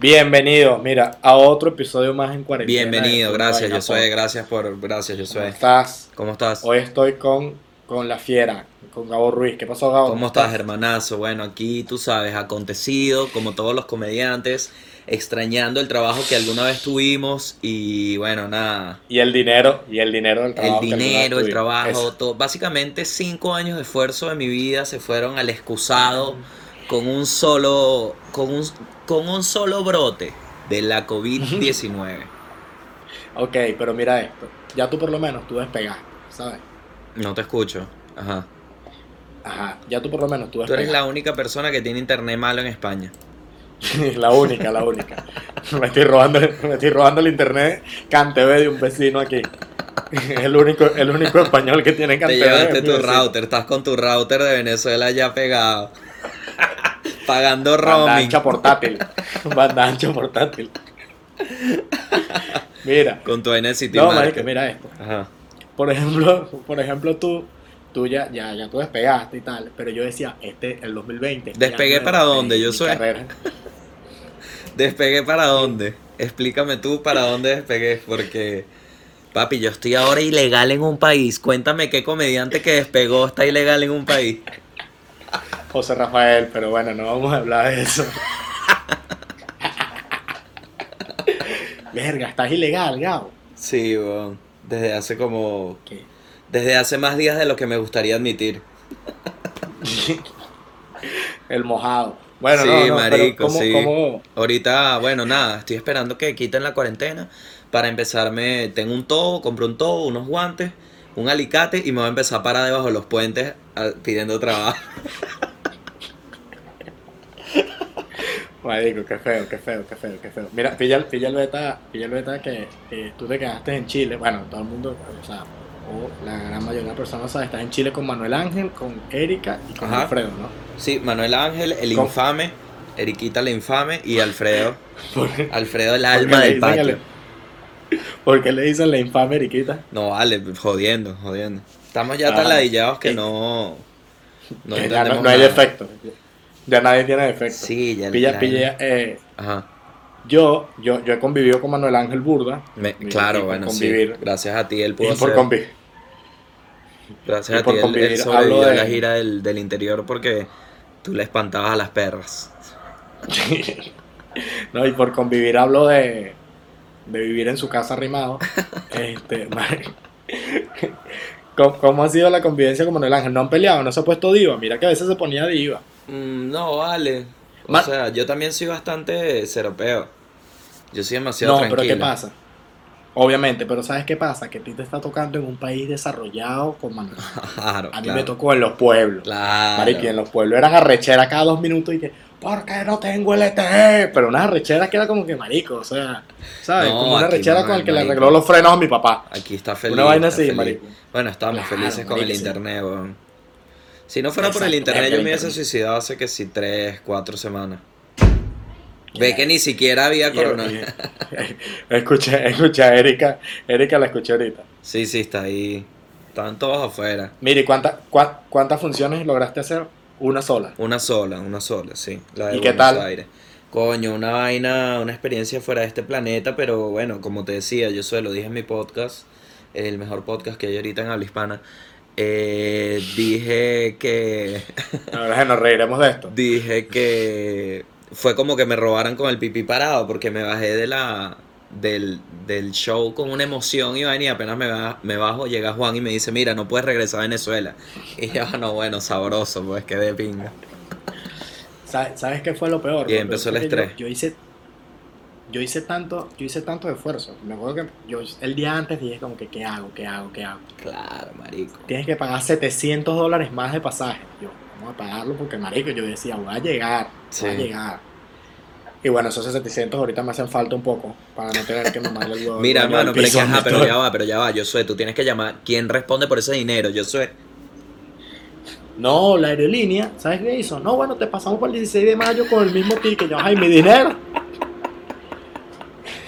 Bienvenido, mira, a otro episodio más en cuarentena. Bienvenido, gracias, yo soy, gracias por, gracias, yo ¿Cómo soy. estás? ¿Cómo estás? Hoy estoy con, con la fiera, con Gabo Ruiz. ¿Qué pasó, Gabo? ¿Cómo estás, hermanazo? Bueno, aquí tú sabes, acontecido, como todos los comediantes, extrañando el trabajo que alguna vez tuvimos y bueno, nada. Y el dinero, y el dinero del trabajo. El dinero, el trabajo, Eso. todo. Básicamente cinco años de esfuerzo de mi vida se fueron al excusado con un solo, con un, con un solo brote de la COVID-19. Ok, pero mira esto. Ya tú por lo menos tú despegaste, ¿sabes? No te escucho. Ajá. Ajá, ya tú por lo menos tú Tú eres despegaste. la única persona que tiene internet malo en España. La única, la única. Me estoy robando, me estoy robando el internet CanTV de un vecino aquí. El único, el único español que tiene Te CanTV. llevaste es mi tu vecino. router, estás con tu router de Venezuela ya pegado. Pagando Banda roaming. ancha portátil. Banda ancha portátil. Mira. Con tu vaina City No, marico, mira esto. Ajá. Por ejemplo, por ejemplo tú, tú ya, ya, ya tú despegaste y tal, pero yo decía, este, el 2020. ya ¿Despegué para dónde? de Yo soy- carrera. ¿Despegué para dónde? Explícame tú para dónde despegué, porque... Papi, yo estoy ahora ilegal en un país. Cuéntame qué comediante que despegó está ilegal en un país. José Rafael, pero bueno, no vamos a hablar de eso. Verga, estás ilegal, Gabo. Sí. Desde hace como... ¿Qué? Desde hace más días de lo que me gustaría admitir. El mojado. Bueno, Sí, no, no, marico, pero ¿cómo, sí. cómo- Ahorita, bueno, nada, estoy esperando que quiten la cuarentena para empezarme. Tengo un tobo, compré un tobo, unos guantes, un alicate y me voy a empezar a parar debajo de los puentes pidiendo trabajo. Marico, qué feo, qué feo, qué feo, qué feo. Mira, pilla, pilla el beta, pilla el beta que, que tú te quedaste en Chile. Bueno, todo el mundo, o sea, o la gran mayoría de las personas sabe, estás en Chile con Manuel Ángel, con Erika y con Ajá. Alfredo, ¿no? Sí, Manuel Ángel, el ¿Cómo? infame, Eriquita la infame y Alfredo, Alfredo el alma le del patio. el- porque le dicen la infame Eriquita. No vale, jodiendo, jodiendo. Estamos ya Ajá. tan ladillados que no. No que no, no hay nada. defecto. Ya nadie tiene defecto. Sí, ya Pilla, la- pilla, eh, Ajá. yo, yo, yo he convivido con Manuel Ángel Burda. Me- Y- y claro, por bueno, convivir. sí. Gracias a ti él Y pudo por hacer- convivir. Gracias y a por ti él- él, hablo de- la gira del, del interior porque tú le espantabas a las perras. no, y por convivir hablo de, de vivir en su casa arrimado. este. ¿Cómo, cómo ha sido la convivencia con Manuel Ángel? No han peleado, no se ha puesto diva. Mira que a veces se ponía diva. Mm, no, vale. O sea, yo también soy bastante seropeo. Yo soy demasiado No, tranquilo. pero ¿qué pasa? Obviamente, pero ¿sabes qué pasa? Que a ti te está tocando en un país desarrollado con. Claro, A mí claro. me tocó en los pueblos. Claro. Marico, y en los pueblos eran arrecheras cada dos minutos y que, ¿por qué no tengo LTE? Pero unas arrecheras que era como que marico, o sea, ¿sabes? No, como una arrechera no, con el que le arregló los frenos a mi papá. Aquí está feliz. Una vaina así, feliz. marico. Bueno, estamos Claro, felices con el sí. internet, weón. Si no fuera por el internet, yo me hubiese suicidado hace que sí, tres, cuatro semanas. Ve que ni siquiera había Y- corona. y- escuché, escuché a Erika, Erika la escuché ahorita. Sí, sí, está ahí. Estaban todos afuera. Mire, ¿cuánta, cua- ¿cuántas funciones lograste hacer? Una sola. Una sola, una sola, sí. La de ¿Y qué Buenos tal? Aires. Coño, una vaina, una experiencia fuera de este planeta, pero bueno, como te decía, yo solo dije en mi podcast, el mejor podcast que hay ahorita en habla hispana. Eh, dije que. Ahora nos reiremos de esto. dije que fue como que me robaran con el pipí parado, porque me bajé de la. Del, del show con una emoción y y apenas me, ba- me bajo, llega Juan y me dice, mira, no puedes regresar a Venezuela. Y yo, "Ah, no, bueno, sabroso, pues que de pinga. ¿Sabes, ¿Sabes qué fue lo peor? Y empezó el estrés. Yo, yo hice yo hice tanto, yo hice tanto esfuerzo. Me acuerdo que yo el día antes dije como que qué hago, qué hago, qué hago. Claro, marico. Tienes que pagar 700 dólares más de pasaje. Yo, vamos a pagarlo porque marico, yo decía, voy a llegar, voy a Sí. llegar. Y bueno, esos 700 ahorita me hacen falta un poco para no tener que mamarle el huevo. Mira, hermano, pero, es que, ajá, pero ya va, pero ya va, yo soy, tú tienes que llamar. ¿Quién responde por ese dinero? Yo soy. No, la aerolínea, ¿sabes qué hizo? No, bueno, te pasamos para el 16 de mayo con el mismo ticket. Yo, ay, mi dinero.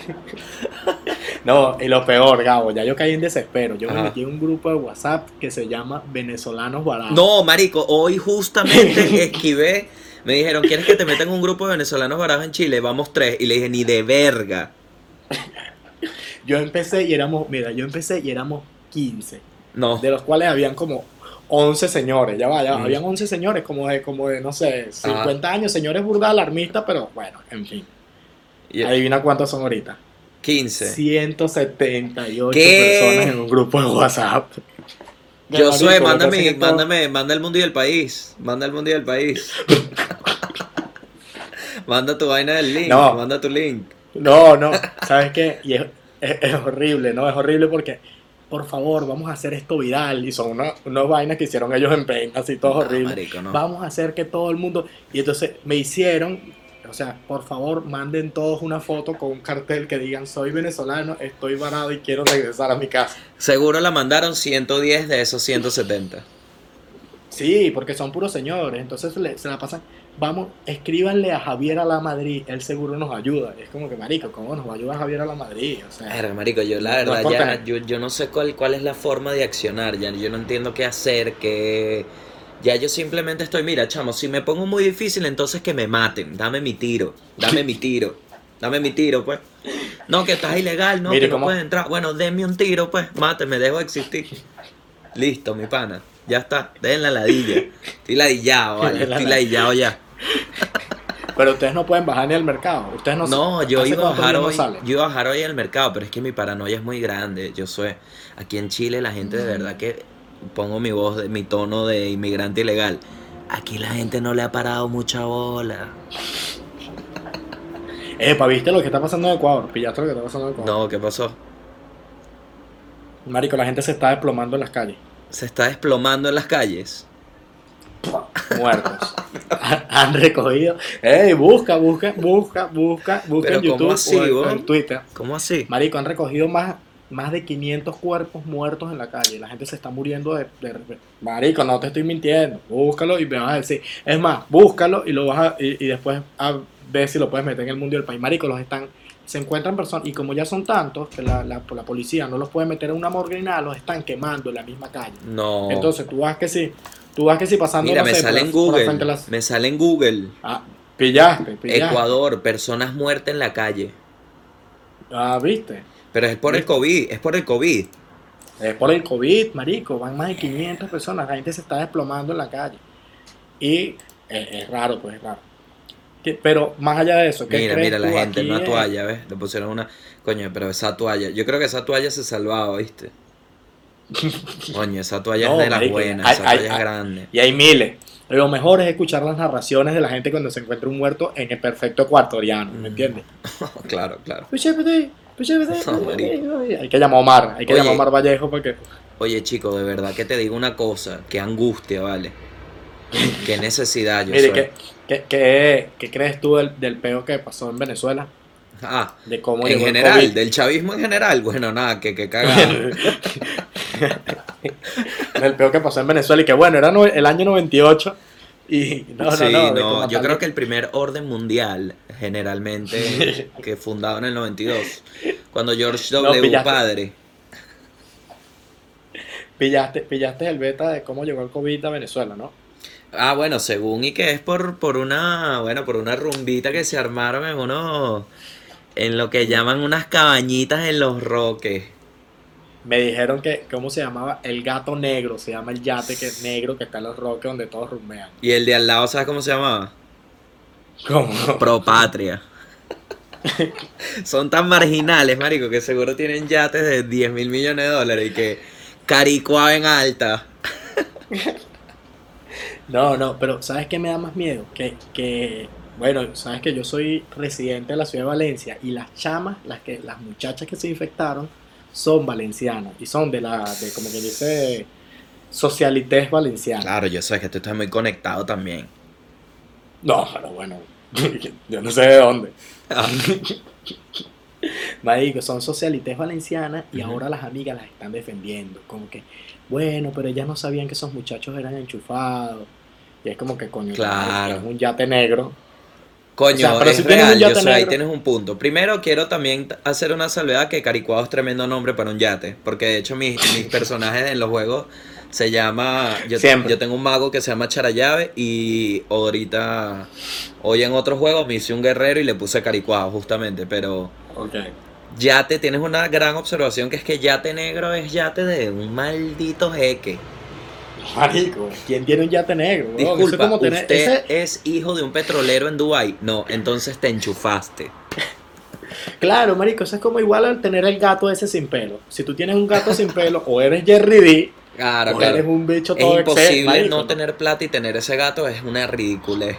No, y lo peor, Gabo, ya yo caí en desespero. Yo me Ajá. metí en un grupo de WhatsApp que se llama Venezolanos Baratos. No, marico, hoy justamente esquivé Me dijeron, ¿quieres que te metan un grupo de venezolanos varados en Chile? Vamos tres. Y le dije, ni de verga. Yo empecé y éramos, mira, yo empecé y éramos 15, No. de los cuales habían como 11 señores, ya va, ya va, Mm. habían 11 señores como de, como de, no sé, 50 años, señores burda alarmistas, pero bueno, en fin. Y- Adivina cuántos son ahorita. 15. 178 ¿Qué? personas en un grupo de WhatsApp. Yo soy, mándame, mándame, manda el mundo y el país. Manda el mundo y el país. manda tu vaina del link. No. Manda tu link. No, no, ¿sabes qué? Y es, es- es horrible, ¿no? Es horrible porque, por favor, vamos a hacer esto viral. Y son una- unas vainas que hicieron ellos en Paint, así todo No, horrible. marico, no. Vamos a hacer que todo el mundo... Y entonces me hicieron, o sea, por favor, manden todos una foto con un cartel que digan, soy venezolano, estoy varado y quiero regresar a mi casa. Seguro la mandaron 110 de esos 170. Sí, porque son puros señores, entonces le- se la pasan... Vamos, escríbanle a Javier a la Madrid, él seguro nos ayuda. Es como que, marico, ¿cómo nos va a ayudar Javier a la Madrid? O sea, marico, yo la No verdad por ya, yo, yo no sé cuál, cuál es la forma de accionar, ya yo no entiendo qué hacer, qué... Ya yo simplemente estoy, mira, chamo, si me pongo muy difícil, entonces que me maten, dame mi tiro, dame mi tiro, dame mi tiro, pues. No, que estás ilegal, no, Mire, que no puedes entrar. Bueno, denme un tiro, pues, máteme, dejo de existir. Listo, mi pana, ya está, den la ladilla. Estoy ladillado, vale, estoy ladilla. ladillado ya. Pero ustedes no pueden bajar ni al mercado. Ustedes no No, yo ¿hace iba a bajar no hoy, salen? yo iba a bajar hoy al mercado, pero es que mi paranoia es muy grande. Yo soy aquí en Chile la gente de verdad que pongo mi voz, de- mi tono de inmigrante ilegal. Aquí la gente no le ha parado mucha bola. Epa, ¿viste lo que está pasando en Ecuador? ¿Pillaste lo que está pasando en Ecuador? No, ¿qué pasó? Marico, la gente se está desplomando en las calles. Se está desplomando en las calles. Muertos. Han recogido. ¡Ey! Busca, busca, busca, busca, busca Pero en YouTube ¿cómo así, o en- vos? o en Twitter. ¿Cómo así? Marico, han recogido más, más de 500 cuerpos muertos en la calle. La gente se está muriendo de, de- de- Marico, no te estoy mintiendo. Búscalo y me vas a decir. Es más, búscalo y lo vas a, y, y después a ver si lo puedes meter en el mundo del país. Marico, los están. Se encuentran personas, y como ya son tantos, que la, la, la policía no los puede meter en una morgue ni nada, los están quemando en la misma calle. No. Entonces tú vas que sí, tú vas que sí pasando. Mira, no me sé, sale por- en por Google. Me sale en Google. Pillaste, pillaste. Ecuador, personas muertas en la calle. Ah, viste. Pero es por el ¿Viste? COVID, es por el COVID. Es por el COVID, marico. Van más de 500 personas. La gente se está desplomando en la calle. Y es, es raro, pues es raro. Pero más allá de eso, ¿qué Mira, crees mira la tú gente, aquí una es- toalla, ¿ves? Le pusieron una. Coño, pero esa toalla. Yo creo que esa toalla se salvaba, ¿viste? Coño, esa toalla No, es de las buenas, hay- esa hay- toalla es grande. Y hay miles. Lo mejor es escuchar las narraciones de la gente cuando se encuentra un muerto en el perfecto ecuatoriano, ¿me Mm. entiendes? claro, claro. No, marico. hay que llamar a Omar, hay que Oye. llamar a Omar Vallejo porque Oye, chico, de verdad que te digo una cosa, qué angustia, ¿vale? Qué necesidad yo Mire, soy. ¿qué, qué, qué- qué crees tú del, del peo que pasó en Venezuela? Ah, De cómo en el general, del chavismo en general, bueno, nada, que, que cagada. del peo que pasó en Venezuela y que bueno, era el año 98 y no, sí, no, no, yo creo que el primer orden mundial, generalmente, que fundado en el 92, cuando George W. pillaste. padre, pillaste, pillaste el beta de cómo llegó el COVID a Venezuela, ¿no? Ah, bueno, según y que es por, por una, bueno, por una rumbita que se armaron en unos, en lo que llaman unas cabañitas en los roques. Me dijeron que, ¿cómo se llamaba? El gato negro, se llama el yate que negro que está en los roques donde todos rumean. Y el de al lado, ¿sabes cómo se llamaba? ¿Cómo? Pro Patria. Son tan marginales, marico, que seguro tienen yates de 10 mil millones de dólares y que Caricuao en alta. No, no, pero ¿sabes qué me da más miedo? Que, que, bueno, sabes que yo soy residente de la ciudad de Valencia y las chamas, las que, las muchachas que se infectaron, son valencianas y son de la, de como que dice, socialites valenciana. Claro, yo sé que tú estás muy conectado también. No, pero bueno, yo no sé de dónde. Marico, son socialites valencianas y ahora las amigas las están defendiendo. Como que, bueno, pero ellas no sabían que esos muchachos eran enchufados. Y es como que, coño, Claro. es un yate negro. Coño, O sea, pero es si tienes un real, yo sé, ahí tienes un punto. Primero quiero también hacer una salvedad que Caricuao es tremendo nombre para un yate, porque de hecho mis, mis personajes en los juegos Se llama. Yo, Siempre. yo tengo un mago que se llama Charayave y ahorita. Hoy en otro juego me hice un guerrero y le puse caricuado, justamente. Pero Ok. yate, tienes una gran observación que es que yate negro es yate de un maldito jeque. Marico, ¿quién tiene un yate negro? es Disculpa, como tener- ¿usted ese- es hijo de un petrolero en Dubai? No, entonces te enchufaste. Claro, marico, eso es como igual al tener el gato ese sin pelo. Si tú tienes un gato sin pelo, o eres Jerry D, Claro, o claro. eres un bicho Es todo imposible exce- marico, no tener plata y tener ese gato, es una ridiculez.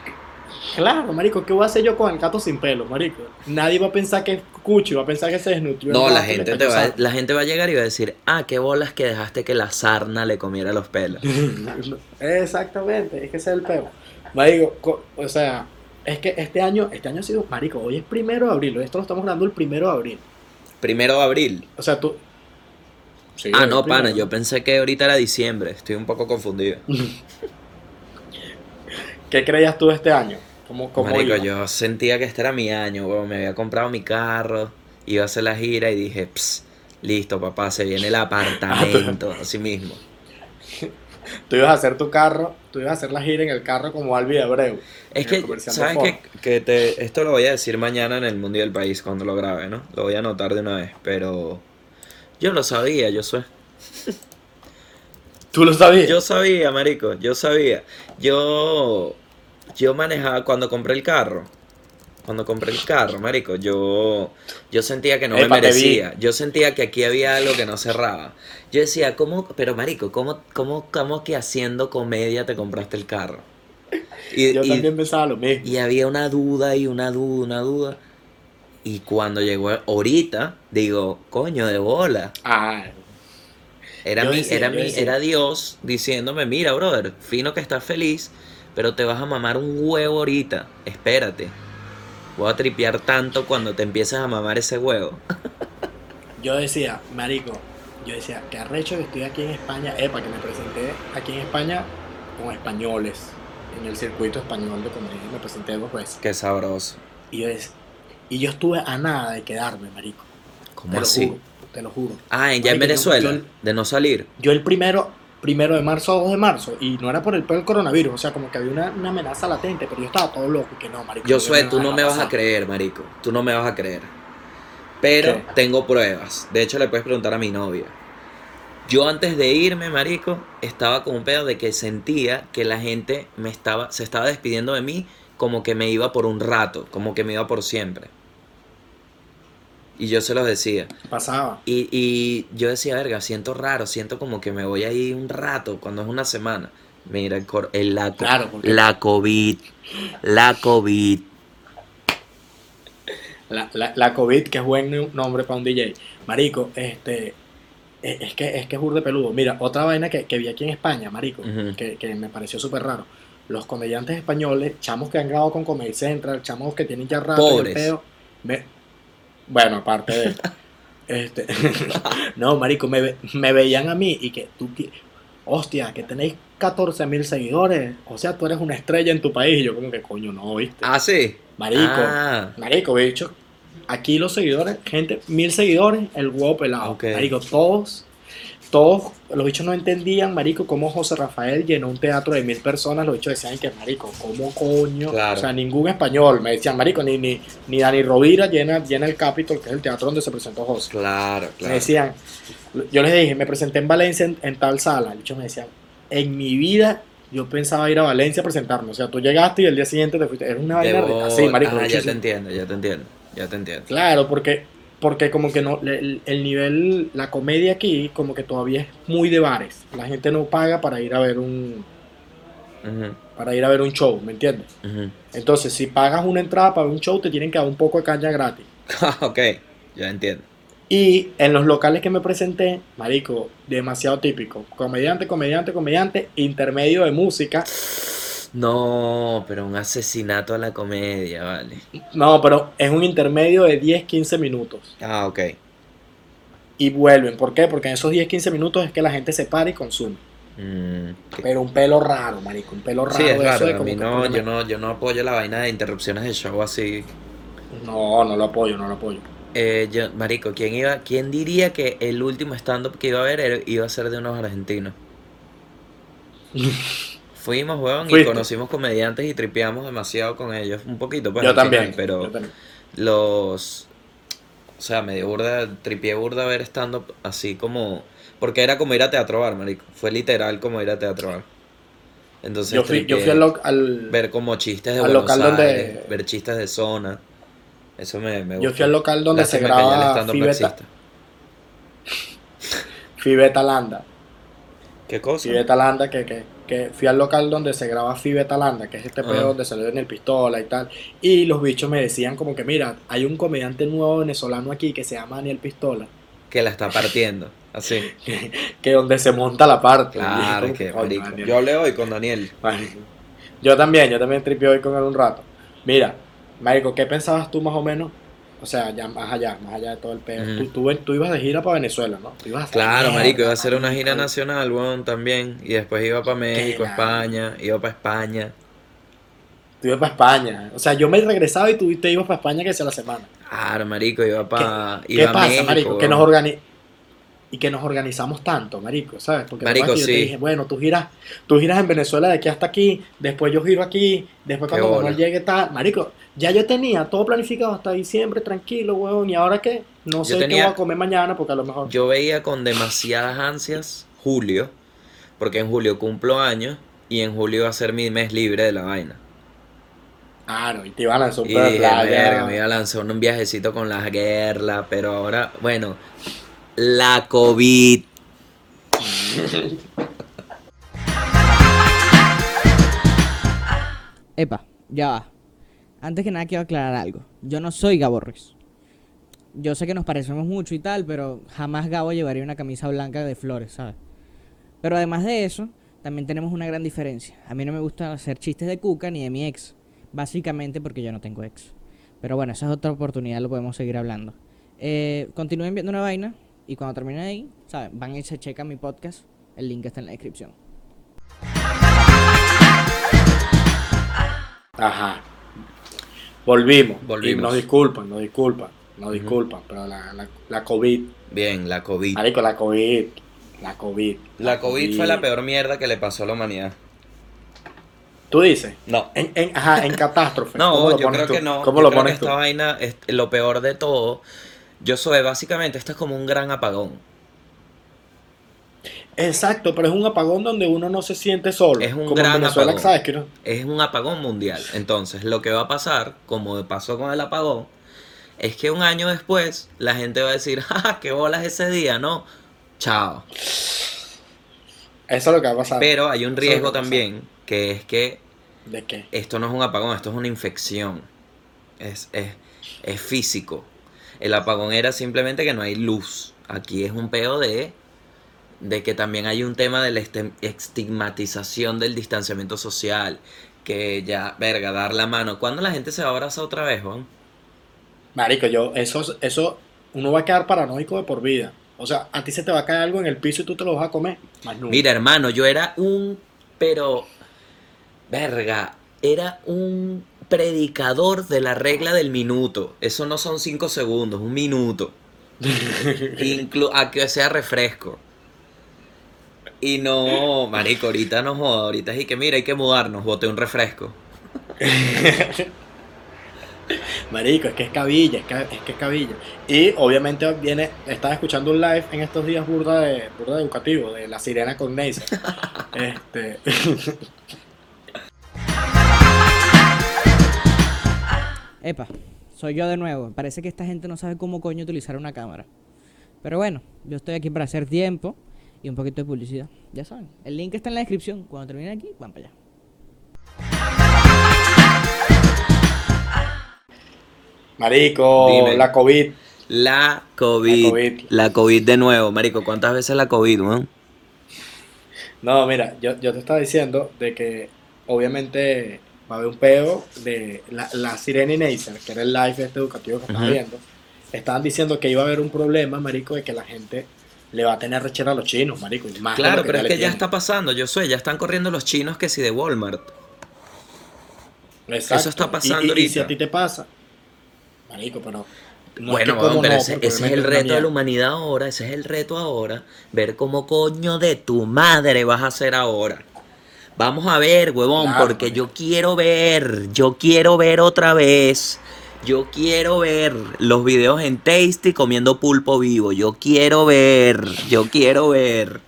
Claro, marico, ¿qué voy a hacer yo con el gato sin pelo, marico? Nadie va a pensar que es cucho, va a pensar que se desnutrió. el No, la gente, te va, la gente va a llegar y va a decir, ah, qué bolas que dejaste que la sarna le comiera los pelos. Exactamente, es que ese es el peo. Marico, co- o sea, es que este año, este año ha sido, marico, hoy es primero de abril, esto lo estamos grabando el primero de abril. Primero de abril. O sea, tú... Sí, Ah, no, pana, yo pensé que ahorita era diciembre. Estoy un poco confundido. ¿Qué creías tú de este año? ¿Cómo, cómo Marico, iba? yo sentía que este era mi año, weón. Me había comprado mi carro, iba a hacer la gira y dije, Psst, listo, papá, se viene el apartamento, así mismo. Tú ibas a hacer tu carro, tú ibas a hacer la gira en el carro como Albi Abreu. Es que, el ¿sabes qué? Que te, esto lo voy a decir mañana en el Mundo del País cuando lo grabe, ¿no? Lo voy a anotar de una vez, pero yo lo sabía, yo sé. ¿Tú lo sabías? Yo sabía, marico, yo sabía. Yo, yo manejaba cuando compré el carro. Cuando compré el carro, marico, yo, yo sentía que no Epa, me merecía. Yo sentía que aquí había algo que no cerraba. Yo decía, ¿cómo, pero marico, cómo, cómo, cómo que haciendo comedia te compraste el carro? Y, Yo y- también pensaba lo mismo. y había una duda y una duda, una duda. Y cuando llegó ahorita, digo, coño de bola. Ah, Era, mi, decía, era, mi, era Dios diciéndome, mira, brother, fino que estás feliz, pero te vas a mamar un huevo ahorita. Espérate. Voy a tripear tanto cuando te empieces a mamar ese huevo. yo decía, marico, yo decía, qué arrecho que estoy aquí en España, epa, que me presenté aquí en España con españoles, en el circuito español de comedia, me presenté dos veces. Qué sabroso. Y yo, dec- y yo estuve a nada de quedarme, marico. ¿Cómo te lo así? juro, te lo juro. Ah, en- ya en Marico, Venezuela, yo- de no salir. Yo el primero, primero de marzo a 2 de marzo, y no era por el, por el coronavirus, o sea, como que había una, una amenaza latente, pero yo estaba todo loco, que no, marico. Yo sé, tú no me vas a creer, marico. Tú no me vas a creer. Pero ¿Qué? tengo pruebas. De hecho, le puedes preguntar a mi novia. Yo antes de irme, marico, estaba con un pedo de que sentía que la gente me estaba, se estaba despidiendo de mí como que me iba por un rato, como que me iba por siempre. Y yo se los decía. Pasaba. Y, y yo decía, verga, siento raro, siento como que me voy a ir un rato, cuando es una semana. Mira, el, cor- el la, Claro, porque- la COVID, la COVID. La, la, la COVID, que es buen nombre para un DJ. Marico, este. Es es que es que es burde peludo. Mira, otra vaina que, que vi aquí en España, marico, que, que me pareció súper raro. Los comediantes españoles, chamos que han grabado con Comedy Central, chamos que tienen ya rato en el Pobres. peo, me- bueno, aparte de este No, marico, me, ve- me veían a mí y que tú ti- hostia, que tenéis 14 mil seguidores, o sea, tú eres una estrella en tu país y yo como que coño, no, ¿viste? Ah, sí. Marico, Ah, Marico, bicho. Aquí los seguidores, gente, mil seguidores, el huevo pelado. Ok. Marico, todos, todos, los bichos no entendían, Marico, cómo José Rafael llenó un teatro de mil personas. Los bichos decían que, Marico, ¿cómo coño? Claro. O sea, ningún español. Me decían, Marico, ni, ni, ni Dani Rovira llena, llena el Capitol, que es el teatro donde se presentó José. claro, Me claro. decían, yo les dije, me presenté en Valencia en, en tal sala. El bicho me decían, en mi vida. Yo pensaba ir a Valencia a presentarme. O sea, tú llegaste y el día siguiente te fuiste. Era una vaina así, marico. Ah, ya te entiendo, ya te entiendo, ya te entiendo. Claro, porque, porque como que no, el, el nivel, la comedia aquí, como que todavía es muy de bares. La gente no paga para ir a ver un, para ir a ver un show, ¿me entiendes? Entonces, si pagas una entrada para ver un show, te tienen que dar un poco de caña gratis. ok, ya entiendo. Y en los locales que me presenté, marico, demasiado típico. Comediante, comediante, comediante, intermedio de música. No, pero un asesinato a la comedia, vale. No, pero es un intermedio de 10, 15 minutos. Ah, ok. Y vuelven. ¿Por qué? Porque en esos 10, 15 minutos es que la gente se para y consume. Mm, Pero un pelo raro, marico. Un pelo raro. sí, es eso raro. de A como mí que no, yo no, yo no apoyo la vaina de interrupciones de show así. No, no lo apoyo, no lo apoyo. Eh, yo, marico, ¿quién iba, quién diría que el último stand-up que iba a ver iba a ser de unos argentinos? Fuimos, weón, y conocimos comediantes y tripeamos demasiado con ellos. Un poquito, pues. yo final, también. pero yo también. los. O sea, medio burda, tripié burda ver estando así como. Porque era como ir a teatro bar, marico. Fue literal como ir a teatro bar. Entonces, Yo fui, yo fui al, ver como chistes de al Buenos local donde- ver chistes de zona. Eso me, me yo gustó. fui al local donde se Lástima el graba. Fibeta Landa. ¿Qué cosa? Fibeta Landa, que, que, que fui al local donde se graba Fibeta Landa, que es este pedo donde salió en el pistola y tal. Y los bichos me decían como que, mira, hay un comediante nuevo venezolano aquí que se llama Daniel Pistola, Que la está partiendo. Así. que, que donde se monta la parte. Claro, que. Yo hablé hoy con Daniel. Marico. Yo también, yo también tripié hoy con él un rato. Mira, Marico, ¿qué pensabas tú más o menos? O sea, ya más allá, más allá de todo el pedo. Ujú. tú, tú, tú ibas de gira para Venezuela, ¿no? Tú ibas a hacer Claro, mierda, marico, iba a hacer una gira nacional, weón, también. Y después iba para México, España, iba para España. Tú ibas para España. O sea, yo me regresaba y tú te ibas para España que sea la semana. Claro, marico, iba para ¿Qué iba a pasa, México, marico? Que nos organi y que nos organizamos tanto, marico, ¿sabes? Porque Marico, que yo sí. te dije, bueno, tú giras, tú giras en Venezuela de aquí hasta aquí, después yo giro aquí, después cuando. Manuel llegue tal, marico, ya yo tenía todo planificado hasta diciembre, tranquilo, weón, y ahora qué, no sé tenía- qué voy a comer mañana porque a lo mejor Yo veía con demasiadas ansias julio, porque en julio cumplo años y en julio va a ser mi mes libre de la vaina. Claro, y te iban a lanzar un Y dije, verga, me iba a lanzar un viajecito con la guerra, pero ahora, bueno, la COVID. Epa, ya va. Antes que nada quiero aclarar algo. Yo no soy Gabo Ruiz. Yo sé que nos parecemos mucho y tal, pero jamás Gabo llevaría una camisa blanca de flores, ¿sabes? Pero además de eso, también tenemos una gran diferencia. A mí no me gusta hacer chistes de Cuca ni de mi ex. Básicamente porque yo no tengo ex. Pero bueno, esa es otra oportunidad, lo podemos seguir hablando. Eh, continúen viendo una vaina y cuando terminen ahí, ¿saben? Van y se checan mi podcast. El link está en la descripción. Ajá. Volvimos. Volvimos. Y nos disculpan, nos disculpan, nos disculpan, pero la, la, la COVID, Bien, la COVID. marico, la COVID, la COVID. La COVID fue la peor mierda que le pasó a la humanidad. Tú dices, No. en, en, ajá, en catástrofe. ¿cómo No, yo creo tú? que no. ¿Cómo yo lo creo que pones tú? esta vaina es lo peor de todo. Yo soy, básicamente, esto es como un gran apagón. Exacto, pero es un apagón donde uno no se siente solo. Es un como gran apagón. ¿sabes? Que uno- Es un apagón mundial. Entonces, lo que va a pasar, como pasó con el apagón, es que un año después la gente va a decir, ¡ah, qué bolas ese día! No, chao. Eso es lo que va a pasar. Pero hay un es riesgo que también, que es que ¿De qué? esto no es un apagón, esto es una infección. Es, es, es físico. El apagón era simplemente que no hay luz. Aquí es un pedo de, de que también hay un tema de la estigmatización del distanciamiento social. Que ya, verga, dar la mano. ¿Cuándo la gente se va a abrazar otra vez, Juan? Marico, yo, eso, eso, uno va a quedar paranoico de por vida. O sea, a ti se te va a caer algo en el piso y tú te lo vas a comer. Más nunca. Mira, hermano, yo era un. Pero. Verga. Era un predicador de la regla del minuto. Eso no son cinco segundos, un minuto. Inclu a que sea refresco. Y no, marico, ahorita no joda, ahorita es y que mira, hay que mudarnos, bote un refresco. Marico, es que es cabilla, es que, es que es cabilla. Y obviamente viene, estaba escuchando un live en estos días burda de, burda de educativo, de la sirena con Neisser. este, Epa, soy yo de nuevo. Parece que esta gente no sabe cómo coño utilizar una cámara. Pero bueno, yo estoy aquí para hacer tiempo y un poquito de publicidad. Ya saben, el link está en la descripción. Cuando terminen aquí, van para allá. marico, Dime. la COVID. La COVID. La COVID. La COVID de nuevo, marico. ¿Cuántas veces la COVID, weón? No, mira, yo, yo te estaba diciendo de que obviamente va a haber un peo de la, la sirena y Neisser, que era el live este educativo que estaba Ujú. viendo. Estaban diciendo que iba a haber un problema, marico, de que la gente le va a tener rechera a los chinos, marico. y más Claro, pero es que ya tienen. está pasando, yo sé, ya están corriendo los chinos que si de Walmart. Exacto. Eso está pasando y, y- si a ti te pasa, marico, pero. no bueno, pero no, ese, es el reto de la humanidad ahora, ese es el reto ahora, ver cómo coño de tu madre vas a hacer ahora. Vamos a ver, huevón, Claro, porque yo quiero ver, yo quiero ver otra vez. Yo quiero ver los videos en Tasty comiendo pulpo vivo. Yo quiero ver, yo quiero ver.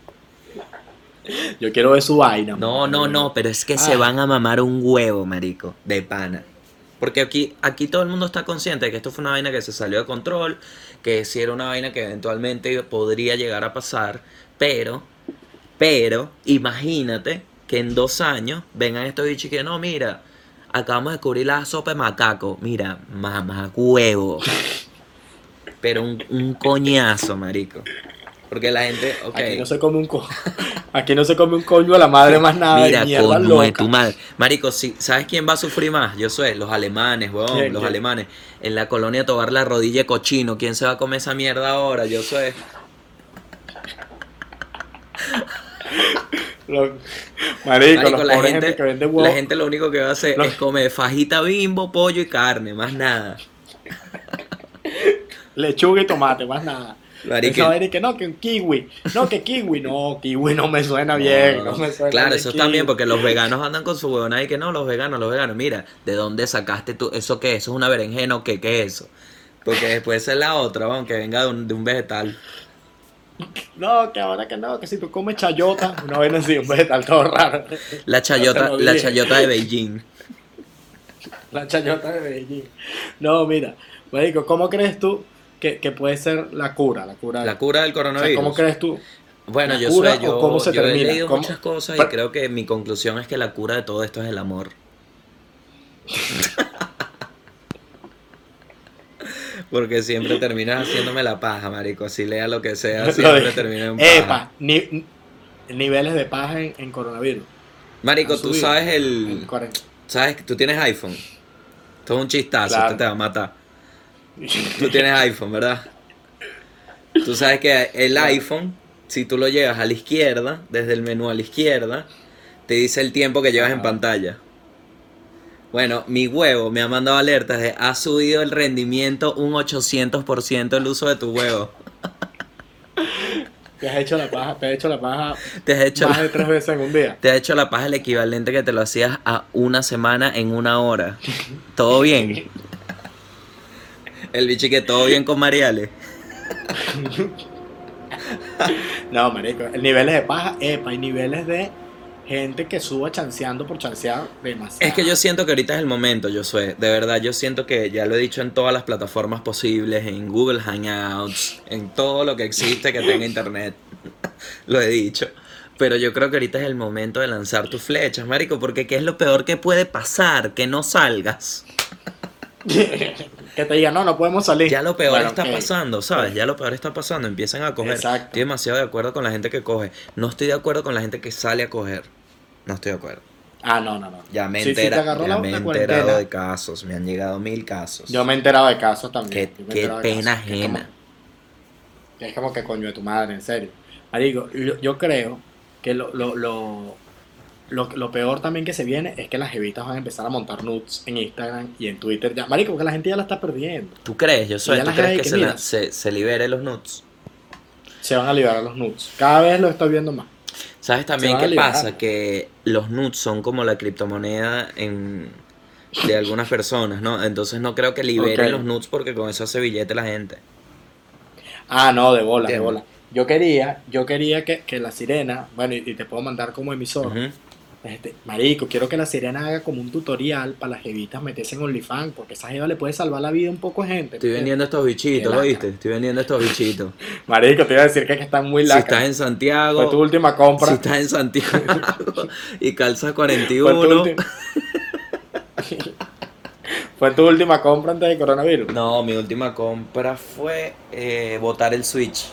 Yo quiero ver su vaina. No, no, no, pero es que se Ay. van a mamar un huevo, marico, de pana. Porque aquí, aquí todo el mundo está consciente de que esto fue una vaina que se salió de control, que sí era una vaina que eventualmente podría llegar a pasar, pero, pero, imagínate que en dos años vengan estos bichos y que no, mira, acabamos de descubrir la sopa de macaco. Mira, mamá, huevo. Pero un, un coñazo, marico. Porque la gente, ok. Aquí no se come un co Aquí no se come un coño a la madre más nada. Mira, coño de tu madre. Marico, si, ¿sabes quién va a sufrir más? Yo sé, los alemanes, weón, ¿Quién, los alemanes. En la colonia tocar la rodilla de cochino. ¿Quién se va a comer esa mierda ahora? Yo sé. Los- Marico, Marico, los la pobres gente, gente que vende huevos. la gente lo único que va a hacer Los- es comer fajita bimbo, pollo y carne, más nada. Lechuga y tomate, más nada. Marico, y que no, que un kiwi. No, que kiwi. No, kiwi no me suena bien. No, No, me suena claro, eso kiwi. también, porque los veganos andan con su huevona y que no, los veganos, los veganos. Mira, ¿de dónde sacaste tú? ¿Eso qué? ¿Eso es una berenjena o qué? ¿Qué es eso? Porque después es la otra, aunque venga de un, de un vegetal. No, que ahora que no, que si tú comes chayota, una vaina así, un vegetal todo raro. La chayota, la chayota de Beijing. La chayota de Beijing. No, mira, Marico, ¿cómo crees tú que, que puede ser la cura? La cura, La cura del o sea, coronavirus. ¿Cómo crees tú? Bueno, ¿La yo sé, yo, cómo se yo he termina? leído ¿Cómo? muchas cosas y creo que mi conclusión es que la cura de todo esto es el amor. Porque siempre terminas haciéndome la paja, marico. Así lea lo que sea, siempre termina en paja. Epa, ni- niveles de paja en, en coronavirus. Marico, tú sabes el... ¿Sabes que tú tienes iPhone? Esto es un chistazo, Claro. esto te va a matar. Tú tienes iPhone, ¿verdad? Tú sabes que el iPhone, si tú lo llevas a la izquierda, desde el menú a la izquierda, te dice el tiempo que llevas en pantalla. Bueno, mi huevo me ha mandado alertas de ha subido el rendimiento un 800% el uso de tu huevo. Te has hecho la paja, te has hecho la paja Te has hecho más la, de tres veces en un día. te ha hecho la paja el equivalente que te lo hacías a una semana en una hora. ¿Todo bien? El bicho que todo bien con Mariale. No, marico, el niveles de paja, epa, hay niveles de gente que suba chanceando por chancear demasiado. Es que yo siento que ahorita es el momento, yo soy. De verdad, yo siento que ya lo he dicho en todas las plataformas posibles, en Google Hangouts, en todo lo que existe que tenga internet. lo he dicho. Pero yo creo que ahorita es el momento de lanzar tus flechas, marico, porque ¿qué es lo peor que puede pasar? Que no salgas. que te digan, no, no podemos salir. Ya lo peor Bueno, está pasando, ¿sabes? Ya lo peor está pasando. Empiezan a coger. Exacto. Estoy demasiado de acuerdo con la gente que coge. No estoy de acuerdo con la gente que sale a coger. No estoy de acuerdo. Ah, no, no, no. Ya me, Sí, sí, te entera- ya la- me he enterado de casos. Me han llegado mil casos. Yo me he enterado de casos también. Qué, pena casos, que es ajena. como- que es como que coño de tu madre, en serio. Marico, yo, yo creo que lo, lo, lo, lo, lo peor también que se viene es que las jevitas van a empezar a montar nudes en Instagram y en Twitter. Ya, marico, porque la gente ya la está perdiendo. ¿Tú crees? Yo soy. ¿Tú crees que, que se, la- se, se libere los nudes? Se van a liberar los nudes. Cada vez lo estoy viendo más. ¿Sabes también qué pasa? Que los nudes son como la criptomoneda en, de algunas personas, ¿no? Entonces no creo que liberen los nudes porque con eso hace billete la gente. Ah, no, de bola, de bola. Yo quería, yo quería que, que la sirena, bueno, y, y te puedo mandar como emisor. Este, marico, quiero que la sirena haga como un tutorial para las jevitas meterse en OnlyFans, porque esa jeva le puede salvar la vida a un poco de gente. Estoy vendiendo estos bichitos, ¿lo viste? Estoy vendiendo estos bichitos. Marico, te iba a decir que, es que están muy si lacras. estás en Santiago, Fue tu última compra. si estás en Santiago y calzas Fue tu 41, ulti- Fue tu última compra antes de coronavirus. No, mi última compra fue eh, botar el Switch.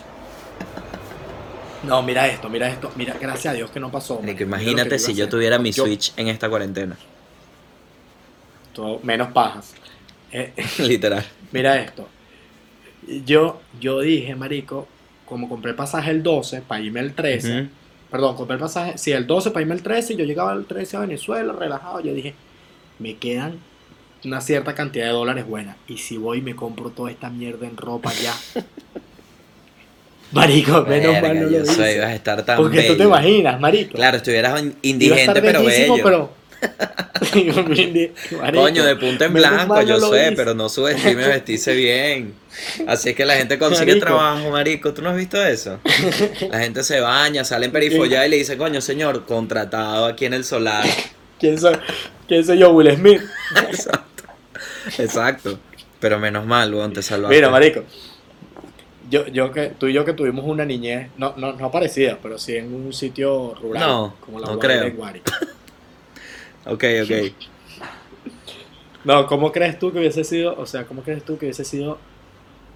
No, mira esto, mira esto. Mira, gracias a Dios que no pasó. Marico, imagínate si yo tuviera mi Yo- Switch en esta cuarentena. todo- menos pajas. Eh, Literal. Mira esto. Yo, yo dije, marico, como compré pasaje el 12 para irme el 13, Ujú. perdón, compré el pasaje, sí, el 12 para irme el 13 y yo llegaba el 13 a Venezuela, relajado, yo dije, me quedan una cierta cantidad de dólares buenas y si voy me compro toda esta mierda en ropa ya. Marico, menos Verga, mal no lo ibas a estar tan Porque tú te imaginas, marico. Claro, estuvieras indigente pero bello. pero- Marico, Coño, de punta en blanco, no yo lo sé, pero no subestime vestirse bien. Así es que la gente consigue Marico. trabajo, marico. ¿Tú no has visto eso? La gente se baña, sale en perifollada y le dice, coño, señor, contratado aquí en el solar. ¿Quién soy, ¿Quién soy yo, Will Smith? Exacto. Exacto. Pero menos mal, weón, te salvaste. Mira, marico. Yo, yo que, tú y yo que tuvimos una niñez, no, no, no parecida, pero sí en un sitio rural. No, como la no creo. de Guari. Ok, ok. No, ¿cómo crees tú que hubiese sido, o sea, cómo crees tú que hubiese sido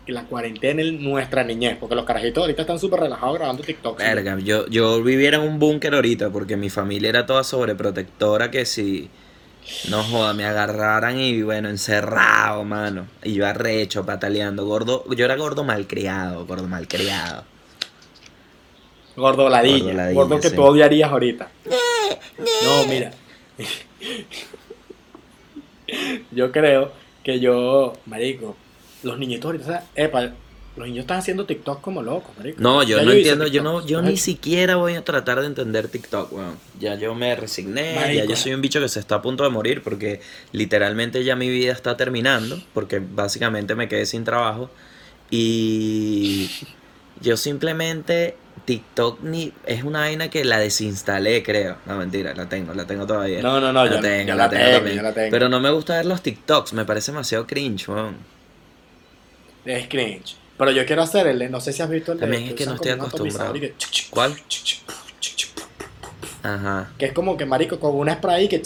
la cuarentena en nuestra niñez? Porque los carajitos ahorita están súper relajados grabando TikTok. Verga, yo, yo viviera en un búnker ahorita porque mi familia era toda sobreprotectora que si no joda, me agarraran y bueno, encerrado, mano. Y yo arrecho, pataleando, gordo. Yo era gordo malcriado, gordo malcriado. Gordo ladilla. Gordo ladilla, Gordo que sí. tú odiarías ahorita. No, mira. yo creo que yo, marico, los niñitos ahorita, o sea, epa, los niños están haciendo TikTok como locos, marico. No, yo Ya no entiendo, yo no, yo ni siquiera voy a tratar de entender TikTok, weón. Ya yo me resigné, ya yo soy un bicho que se está a punto de morir porque literalmente ya mi vida está terminando, porque básicamente me quedé sin trabajo y yo simplemente TikTok ni es una vaina que la desinstalé, creo. No, mentira, la tengo, la tengo todavía. No, no, no, la tengo, yo la la tengo tengo, también. yo la tengo. Pero no me gusta ver los TikToks, me parece demasiado cringe, weón. Es cringe. Pero yo quiero hacer el de, no sé si has visto el de También es que usan no estoy un acostumbrado. que ¿Cuál? Ajá. Que es como que marico con una spray que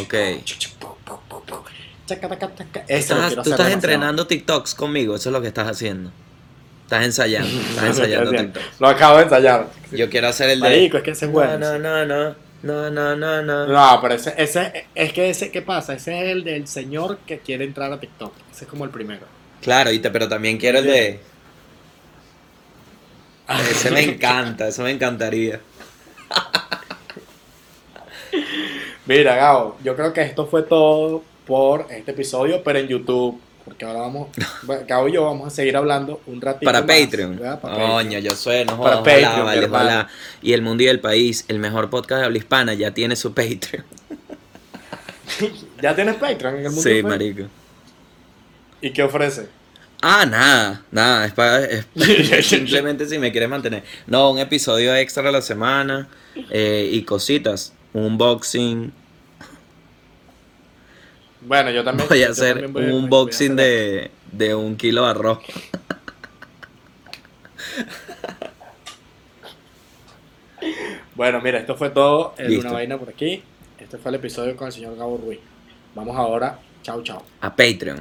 Ok. quiero tú estás demasiado. entrenando TikToks conmigo, eso es lo que estás haciendo. Estás ensayando, estás ensayando. Lo acabo de ensayar. Yo quiero hacer el de. Marico, es que ese es bueno. No, no, no, no, no, no, no. No, pero ese, ese, es que ese, ¿qué pasa? Ese es el del señor que quiere entrar a TikTok. Ese es como el primero. Claro, y te- pero también quiero el de. Ese me encanta, eso me encantaría. Mira, Gabo, yo creo que esto fue todo por este episodio, pero en YouTube. Porque ahora vamos, Gabo y yo vamos a seguir hablando un ratito Para más, Patreon. Para Coño, Patreon. yo sé, no Para jodas, ojalá, Patreon, vale, ojalá. Y el mundo y el país, el mejor podcast de habla hispana, ya tiene su Patreon. ¿Ya tienes Patreon en el mundo? Sí, marico. ¿Y qué ofrece? Ah, nada, nada, es para es simplemente si me quieres mantener. No, un episodio extra a la semana eh, y cositas, un unboxing. Bueno, yo también. Voy a hacer voy- un unboxing de, de un kilo de arroz. Bueno, mira, esto fue todo en Listo. una vaina por aquí. Este fue el episodio con el señor Gabo Ruiz. Vamos ahora. Chao, chao. A Patreon.